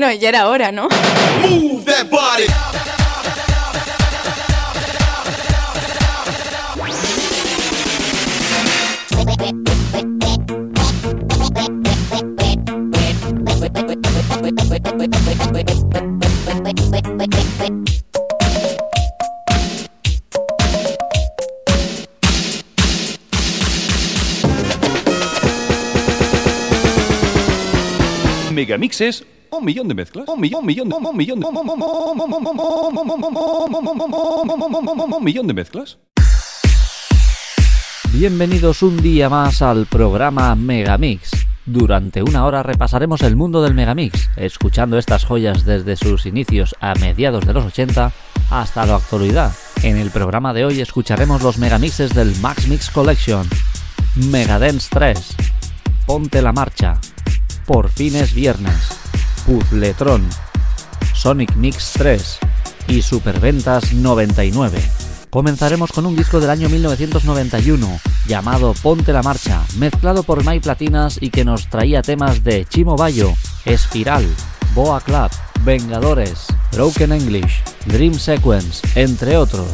Bueno, ya era hora, ¿no? Move that body. Megamixes, un millón de mezclas, un millón, un millón, un millón, un millón de mezclas. Bienvenidos un día más al programa Megamix. Durante una hora repasaremos el mundo del Megamix, escuchando estas joyas desde sus inicios a mediados de los 80 hasta la actualidad. En el programa de hoy escucharemos los megamixes del Max Mix Collection, Megadance 3, Ponte la Marcha, Por fin es viernes, Puzzletron, Sonic Mix 3 y Superventas 99. Comenzaremos con un disco del año 1991 llamado Ponte la Marcha, mezclado por My Platinas y que nos traía temas de Chimo Bayo, Espiral, Boa Club, Vengadores, Broken English, Dream Sequence, entre otros.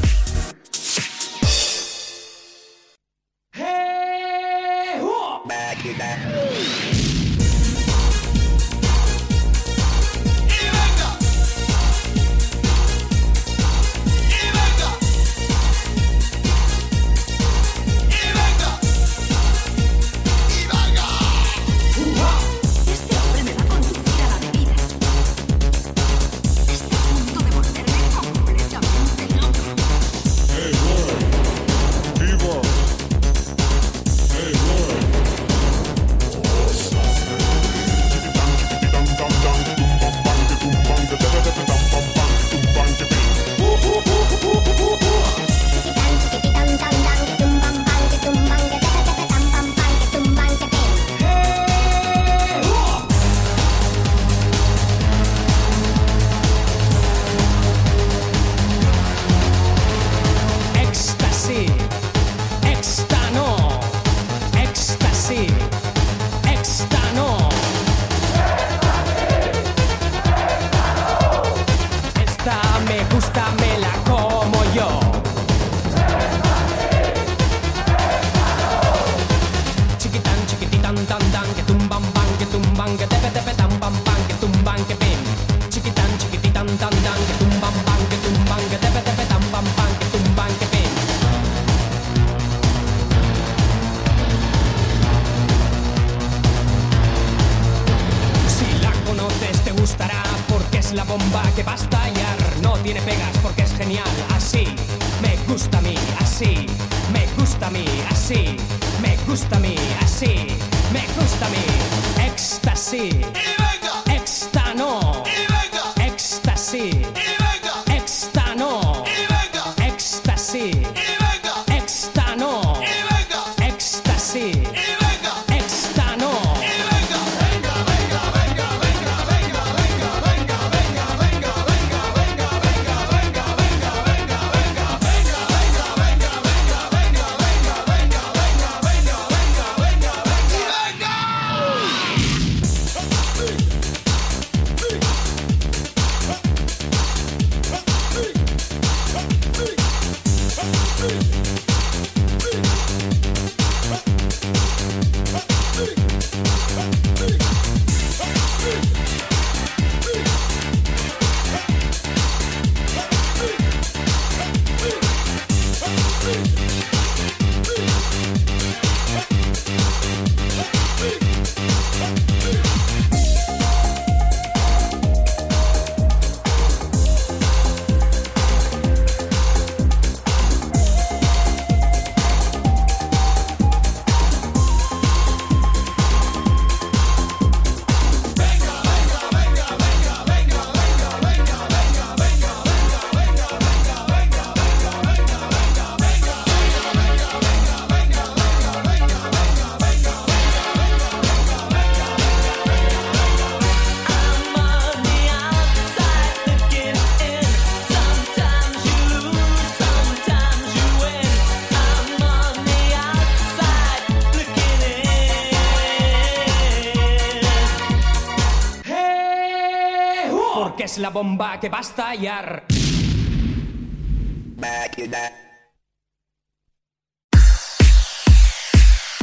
Es la bomba que va a estallar.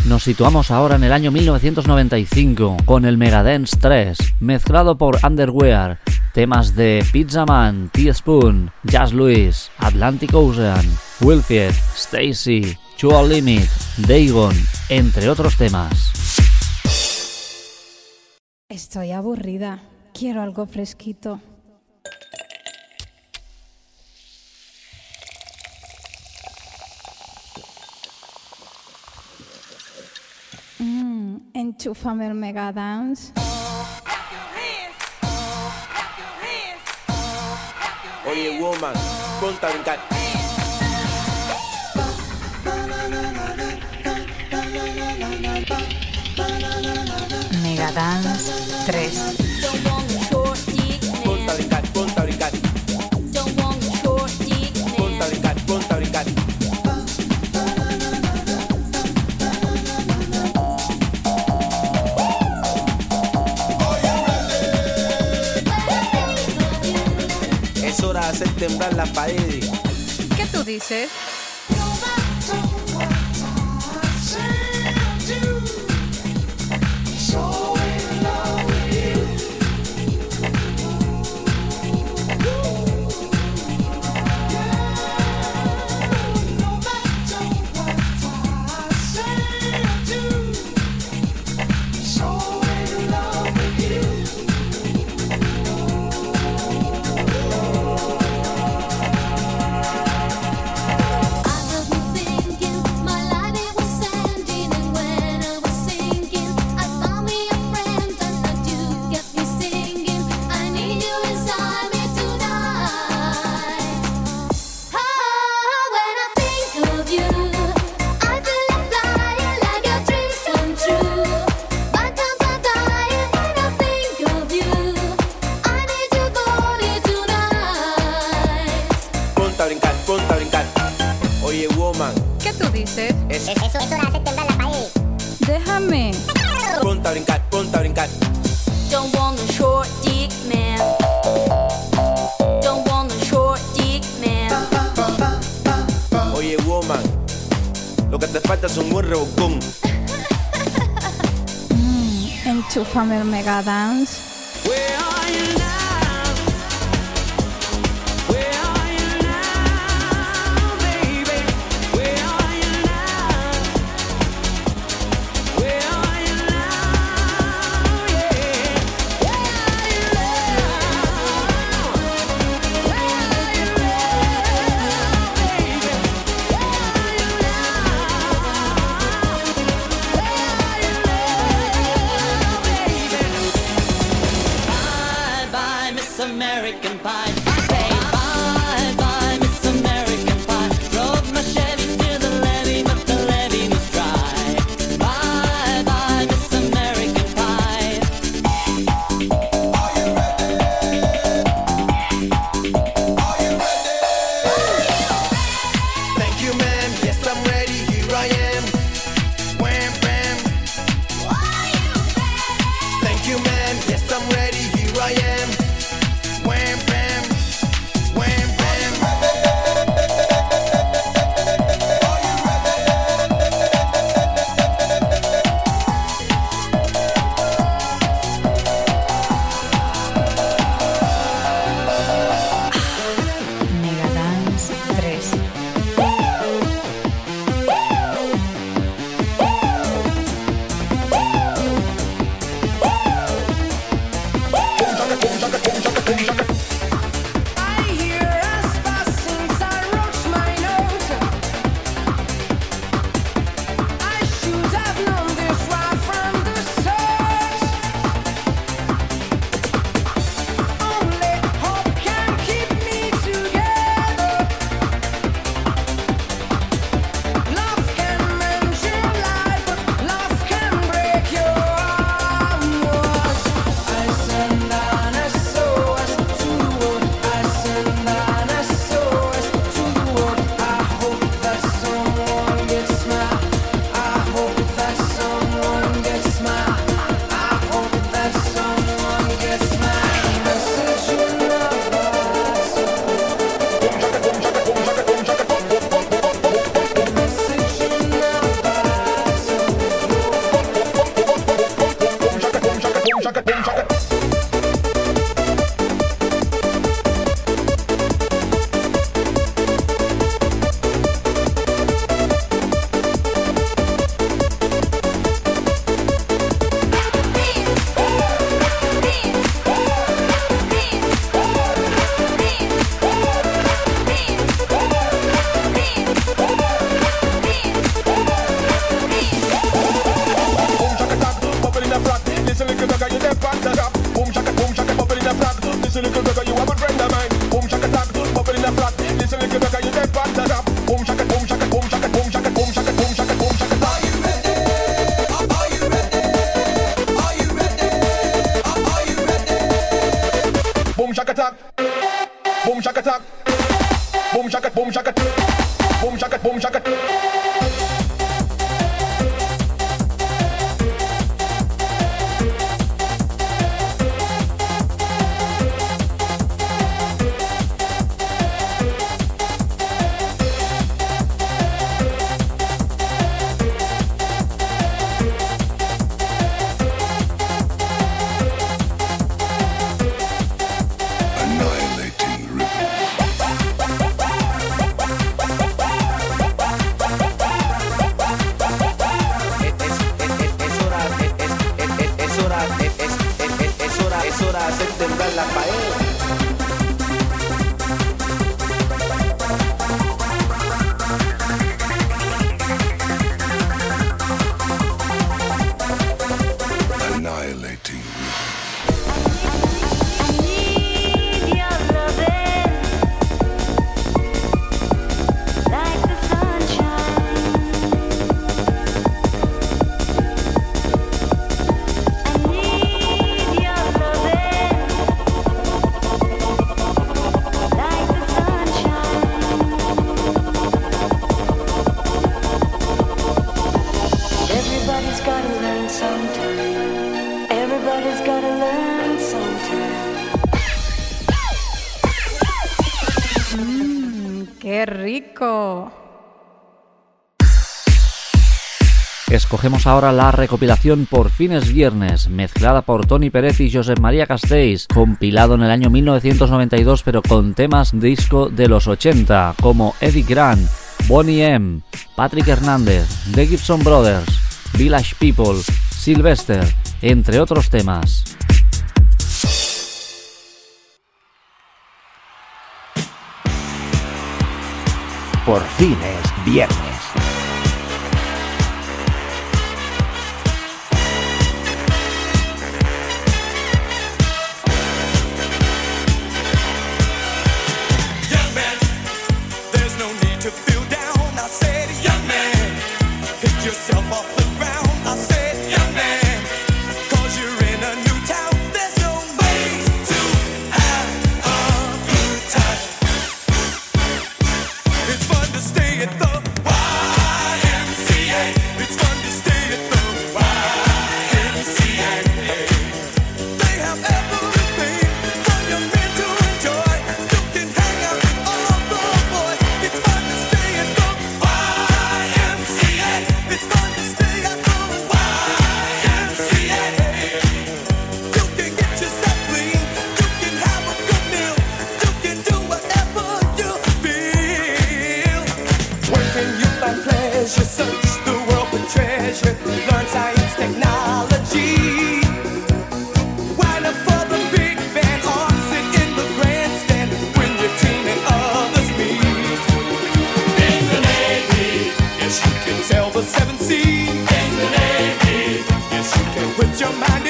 Nos situamos ahora en el año 1995 con el Megadance 3, mezclado por Underwear, temas de Pizza Man, T-Spoon, Jazz Louis, Atlantic Ocean, Wilfield, Stacy, Chual Limit, Dagon, entre otros temas. Estoy aburrida. Quiero algo fresquito. Mmm, enchúfame el Megadance. Oye, woman, ponte brincar. Megadance 3. Hacer temblar las paredes. ¿Qué tú dices? Dices? es Es, es hora de hacer temblar la pared. Déjame. ponte a brincar, ponte a brincar. Don't want a short dick man. Don't want a short dick man. Oye, woman, lo que te falta es un buen rebocón. Enchúfame el Megadance. Where good friend of mine. Boom shaka tag, good bubble in the flat. Listen, little better, you dead panther. Escogemos ahora la recopilación Por fines viernes, mezclada por Tony Pérez y José María Castells, compilado en el año 1992 pero con temas disco de los 80, como Eddie Grant, Bonnie M, Patrick Hernández, The Gibson Brothers, Village People, Sylvester, entre otros temas. por fin es viernes. your mind.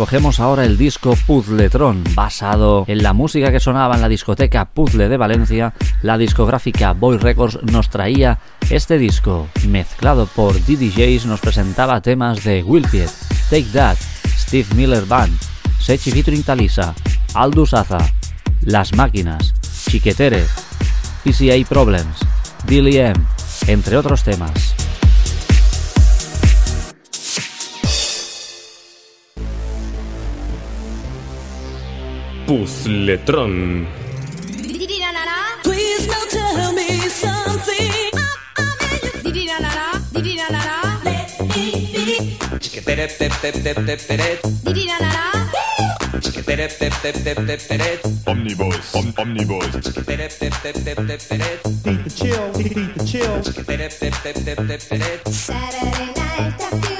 Escogemos ahora el disco Puzzletron, basado en la música que sonaba en la discoteca Puzzle de Valencia. La discográfica Boy Records nos traía este disco, mezclado por DDJs, nos presentaba temas de Wilpiet, Take That, Steve Miller Band, Sechi featuring Talisa, Aldous Aza, Las Máquinas, Chiquetere, PCA Problems, Billy M, entre otros temas. Pusletron. Omnibus, om, omnibus. me the chill, beat. Saturday night,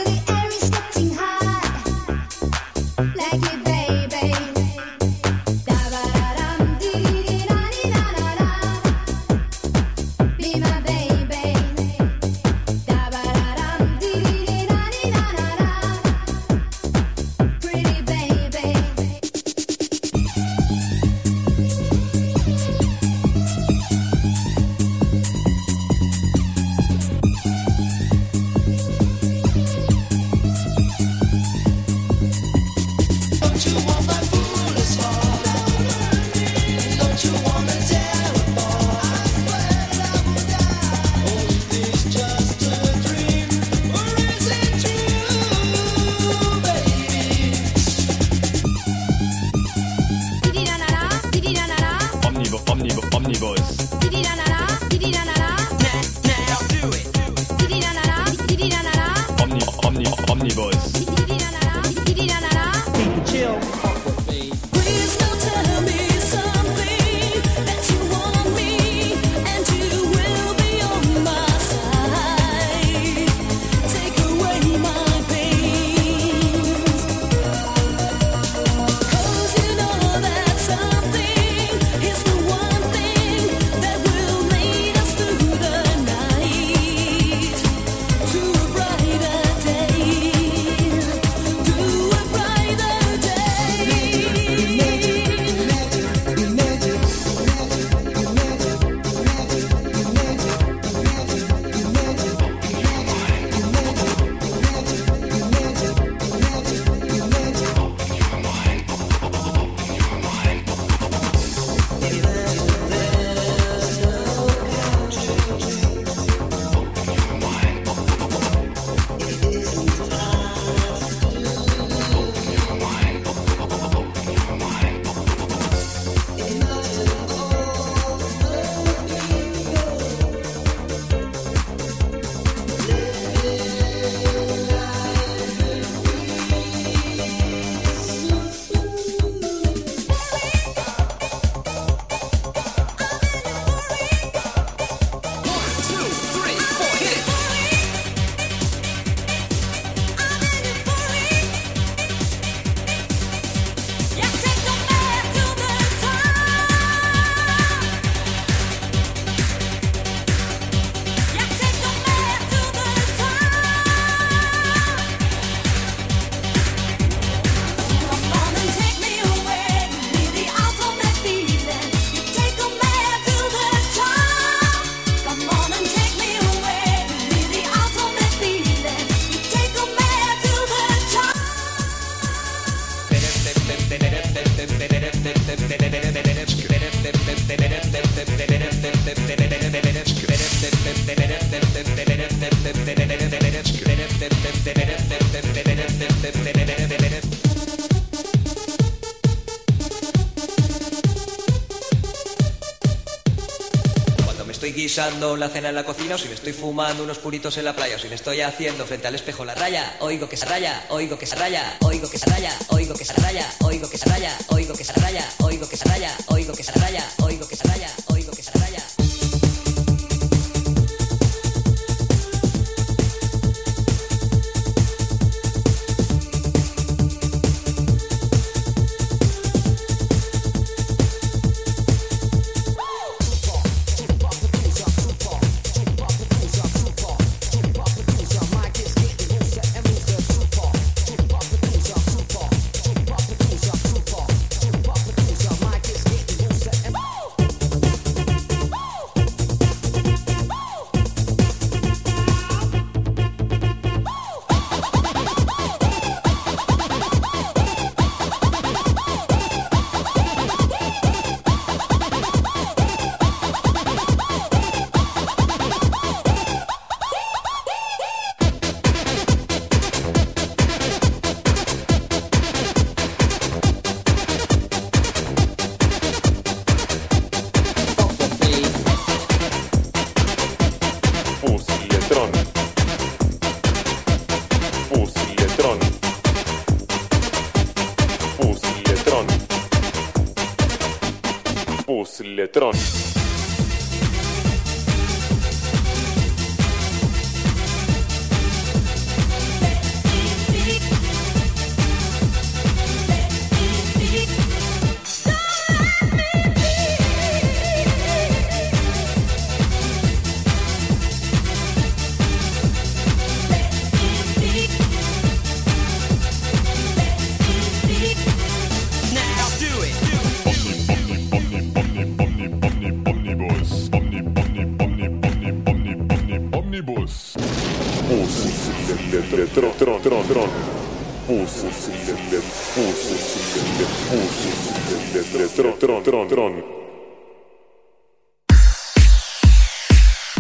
guisando la cena en la cocina o si me estoy fumando unos puritos en la playa o si me estoy haciendo frente al espejo la raya, oigo que se raya, oigo que se raya, oigo que se raya, oigo que se raya, oigo que se raya, oigo que se raya, oigo que se raya, oigo que se raya, oigo que se raya, oigo que se raya. Now,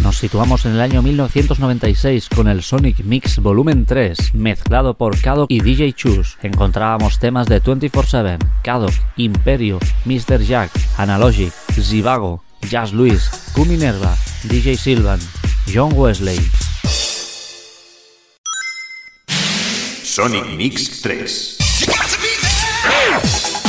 Nos situamos en el año 1996 con el Sonic Mix Volumen 3, mezclado por Kadok y DJ Choose. Encontrábamos temas de 24-7, Kadok, Imperio, Mr. Jack, Analogic, Zivago, Jazz Luis, Kuminerva, DJ Silvan, John Wesley. Sonic Mix 3.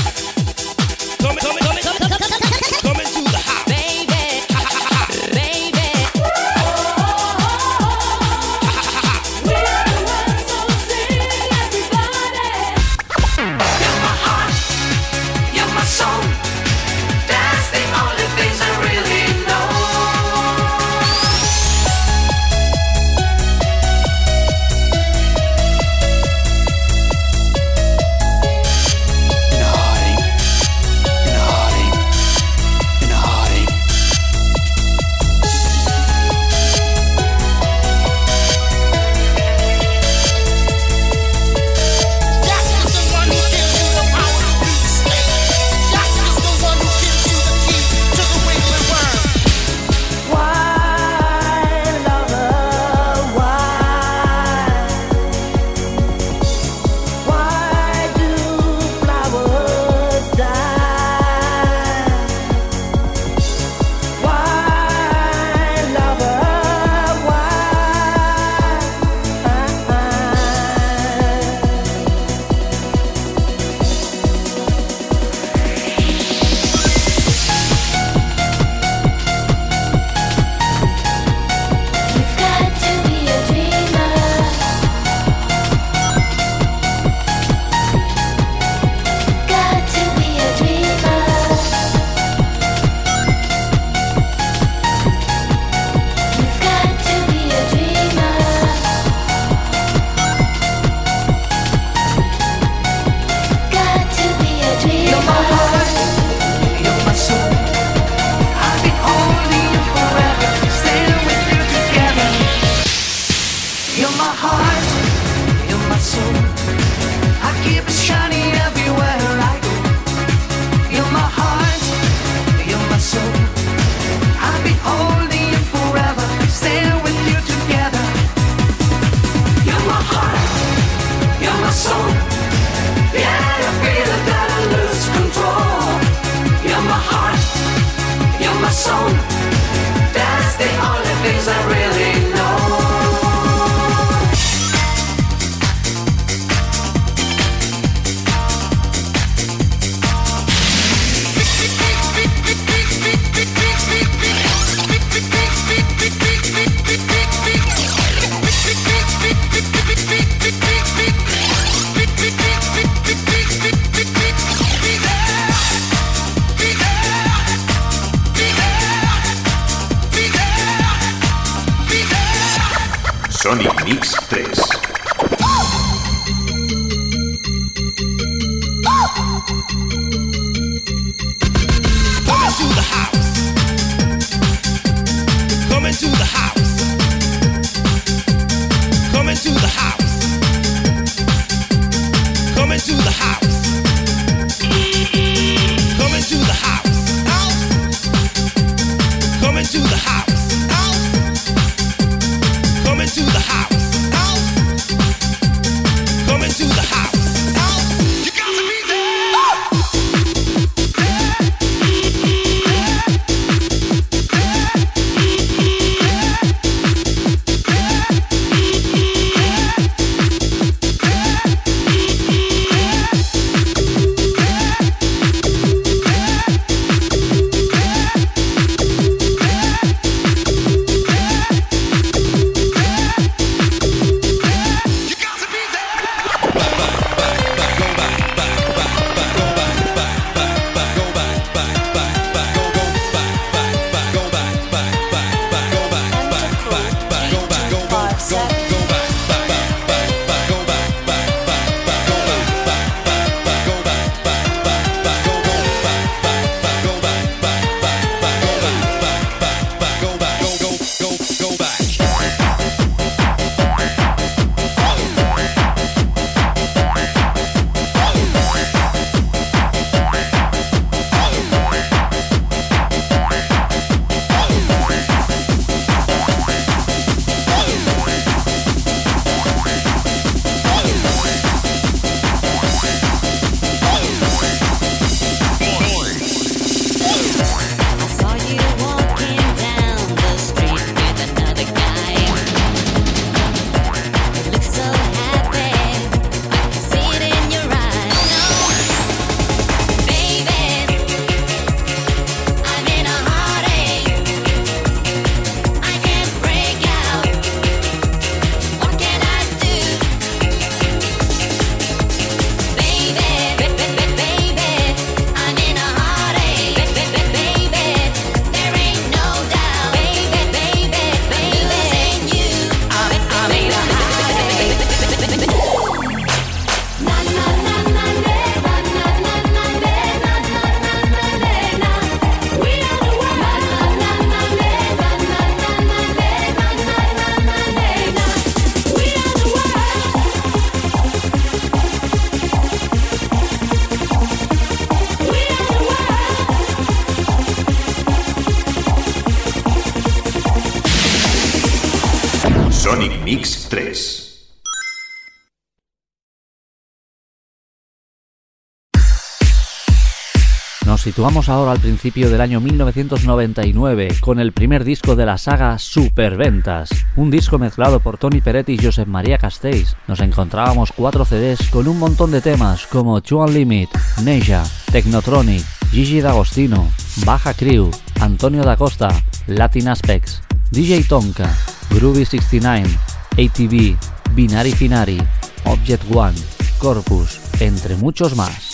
Vamos ahora al principio del año 1999 con el primer disco de la saga Superventas, un disco mezclado por Tony Peretti y Josep María Castells. Nos encontrábamos cuatro CDs con un montón de temas como Two Limit, Neja, Technotronic, Gigi D'Agostino, Baja Crew, Antonio da Costa, Latin Aspects, DJ Tonka, Groovy 69, ATV, Binari Finari, Object One, Corpus, entre muchos más.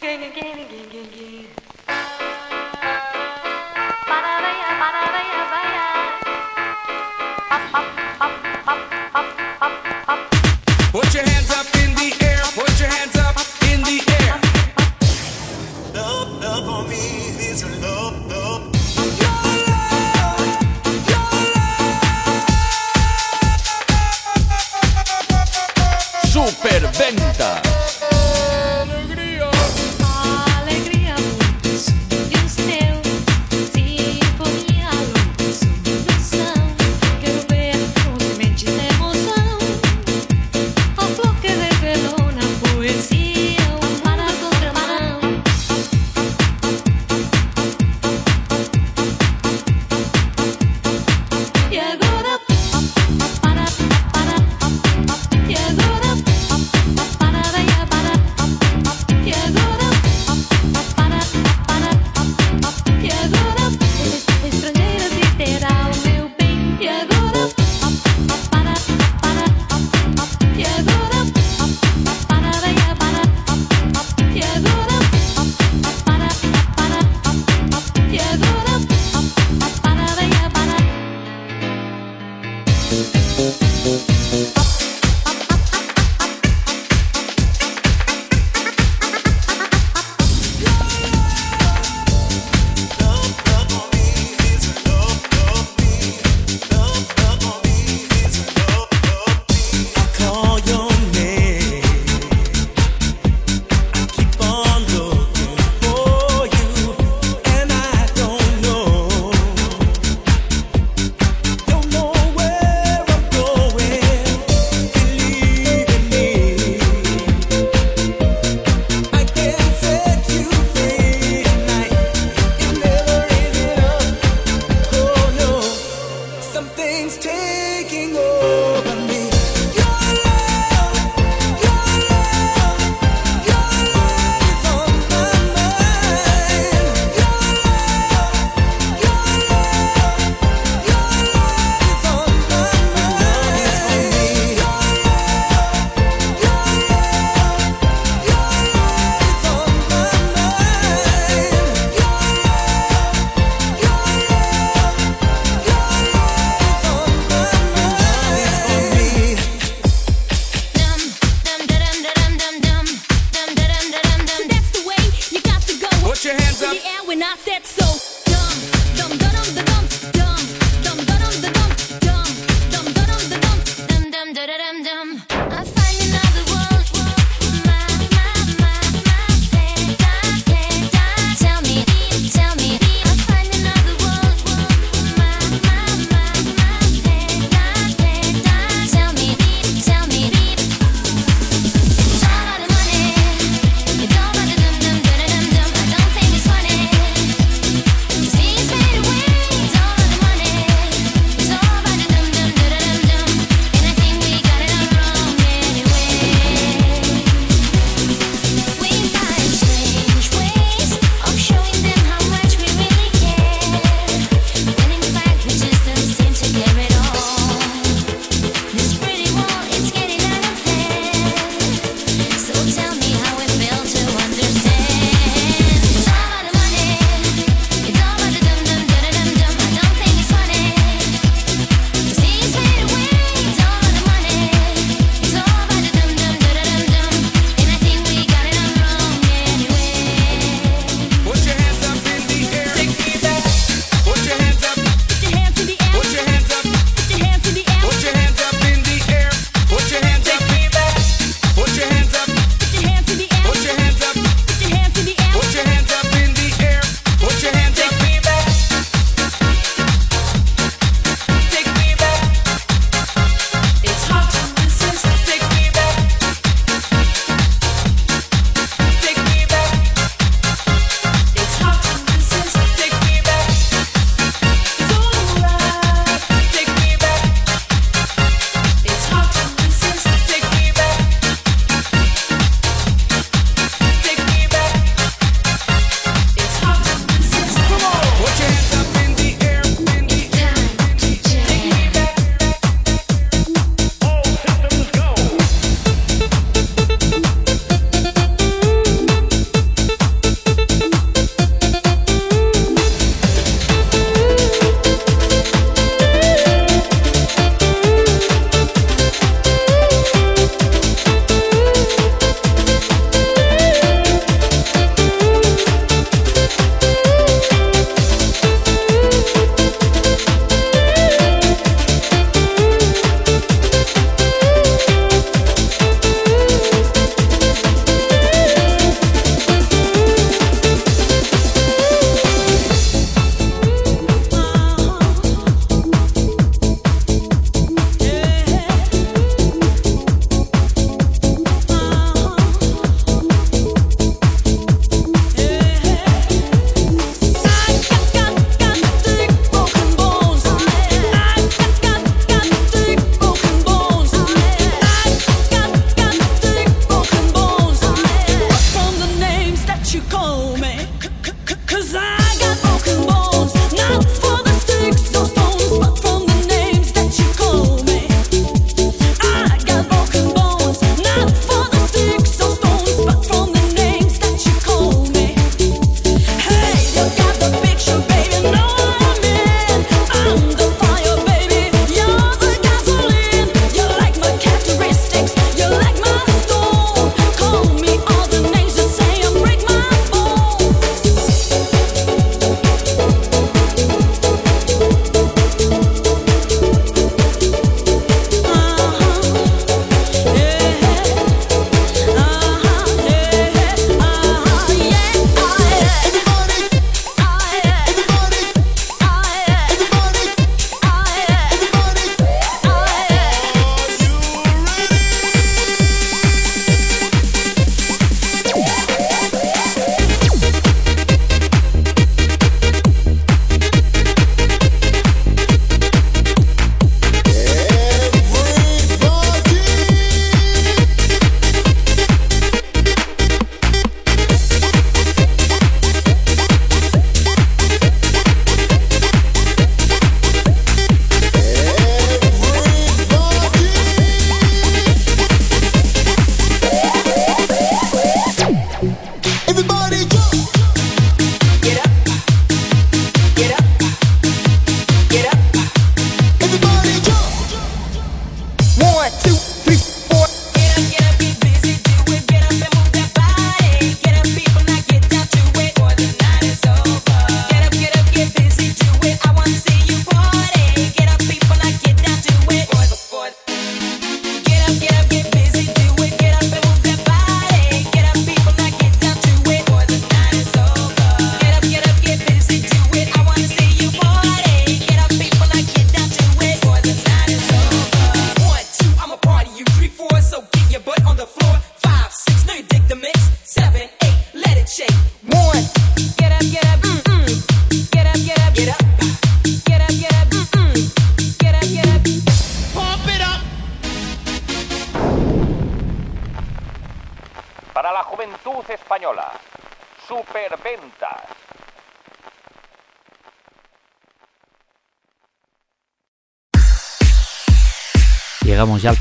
Gang, gang, gang, gang, gang, gang.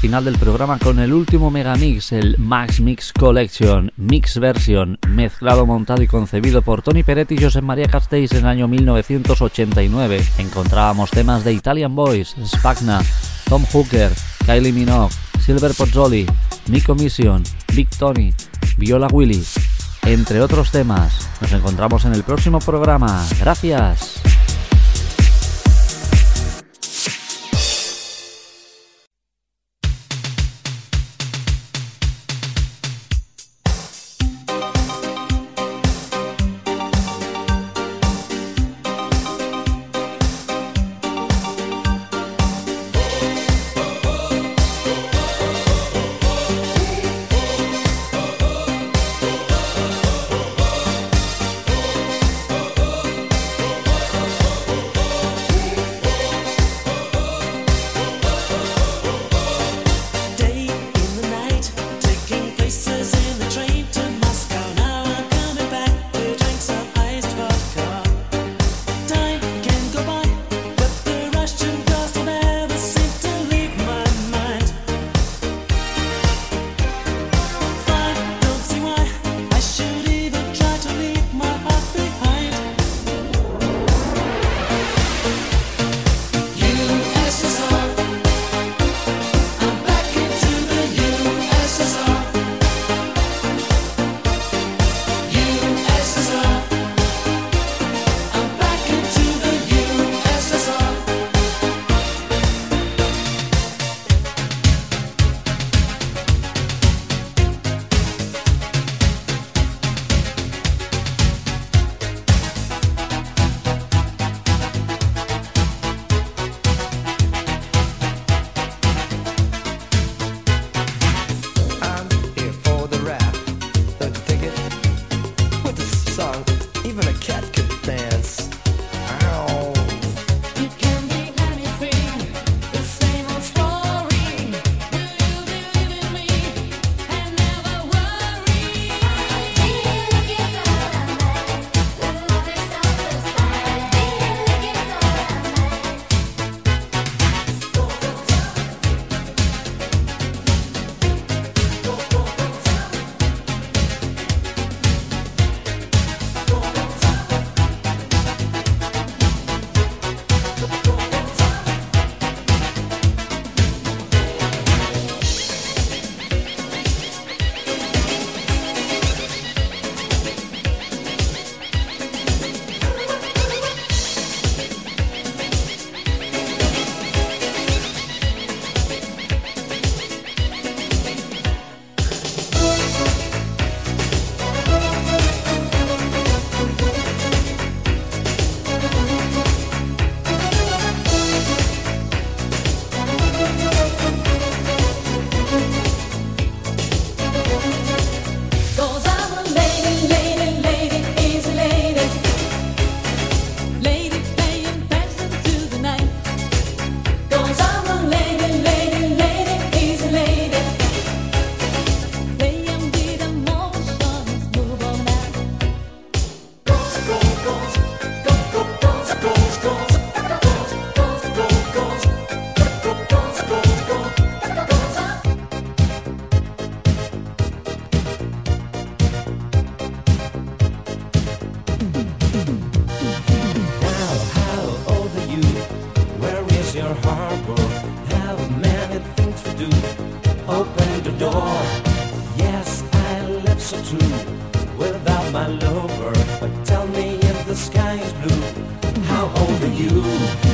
final del programa con el último megamix, el Max Mix Collection, Mix Version, mezclado, montado y concebido por Tony Peretti y José María Castells en el año 1989. Encontrábamos temas de Italian Boys, Spagna, Tom Hooker, Kylie Minogue, Silver Pozzoli, Nico Mission, Big Tony, Viola Willy, entre otros temas. Nos encontramos en el próximo programa. Gracias. So true without my lover. But tell me if the sky is blue. How old are you?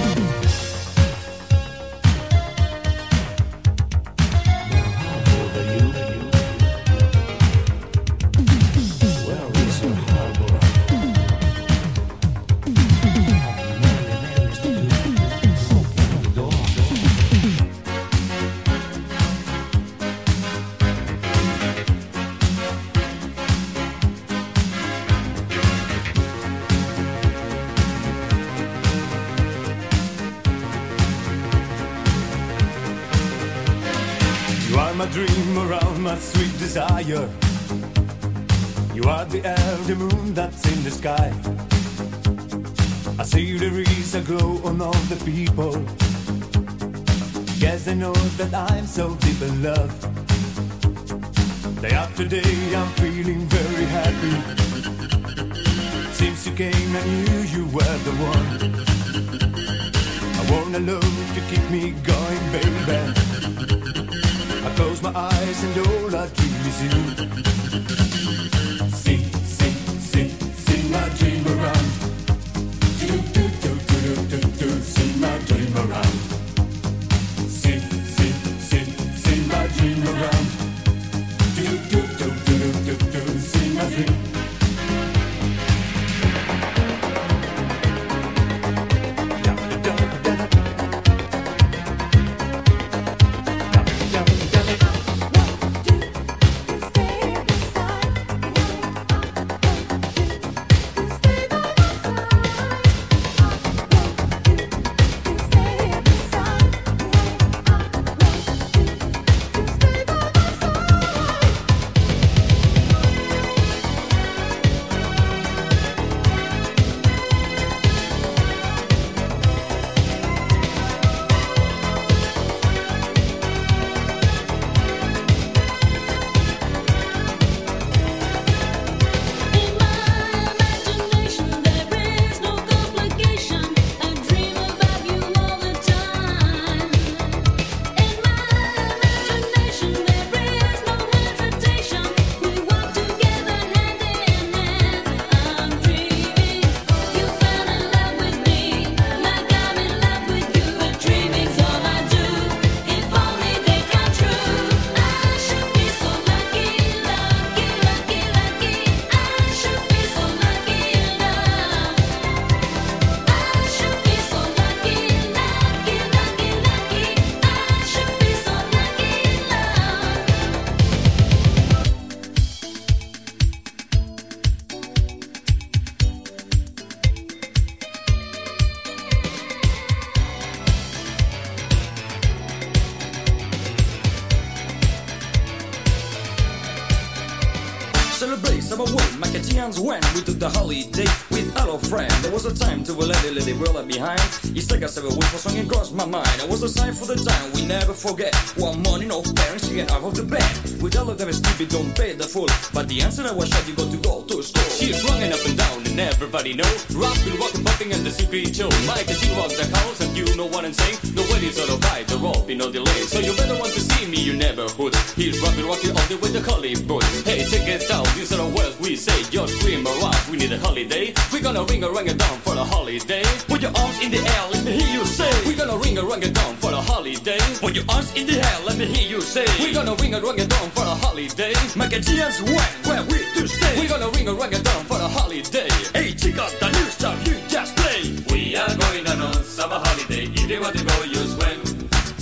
When we took the holiday with our friend. There was a time to let the lady world behind. It's like a seven weeks for song crossed my mind. It was a sign for the time we never forget. One morning, no parents get out of the bed. With all of them stupid, don't pay the full. But the answer I was shot, you got to go to school. She's running up and down and everybody know. Rapping, walking, bumping, and the secret show. Mike, she walks the house and you know what I'm saying. The wedding's all right, the rope, no delay. So you better want to see me, your neighborhood. He's rapping, rocking all the way to Hollywood. Hey, check it out, these are the words we say. Just scream around, we need a holiday. We're gonna ring a rang a down for a holiday. Put your arms in the air, let me hear you say. We're gonna ring a rang a down for a holiday. Put your arms in the air, let me hear you say. We're gonna ring a rang a down for a holiday. Make a chance when, where we to stay. We're gonna ring a rang a down for a holiday. Hey, check out the new stuff you just play. We are going on a summer holiday. If you want to go, you swim.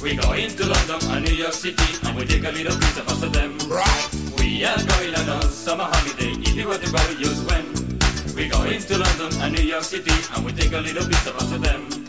We go into London and New York City and we take a little piece of us of them. Right. We are going on a summer holiday. If you want to go, you swim. We go into London and New York City and we take a little piece of us of them.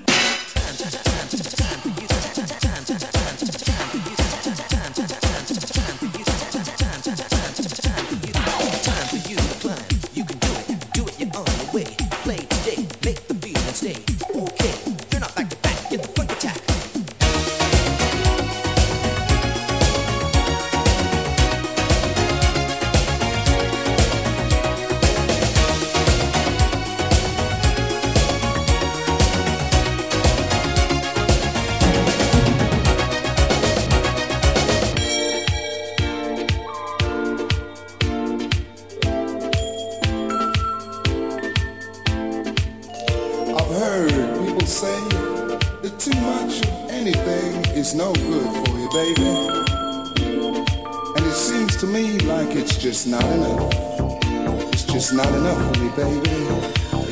Just not enough. It's just not enough for me, baby.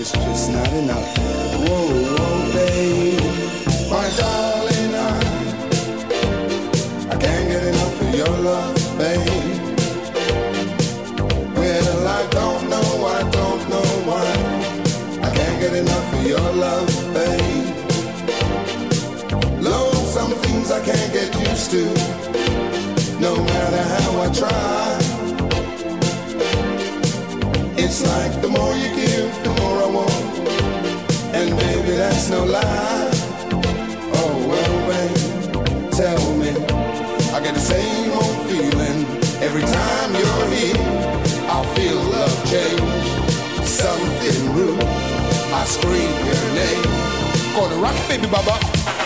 It's just not enough. Whoa, whoa, baby. My darling, I, I can't get enough of your love, babe. Scream your name, call the rock, baby, baba.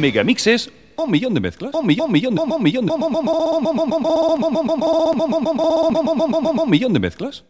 Megamixes, un millón de mezclas, un millón, un millón, un millón, un millón de mezclas.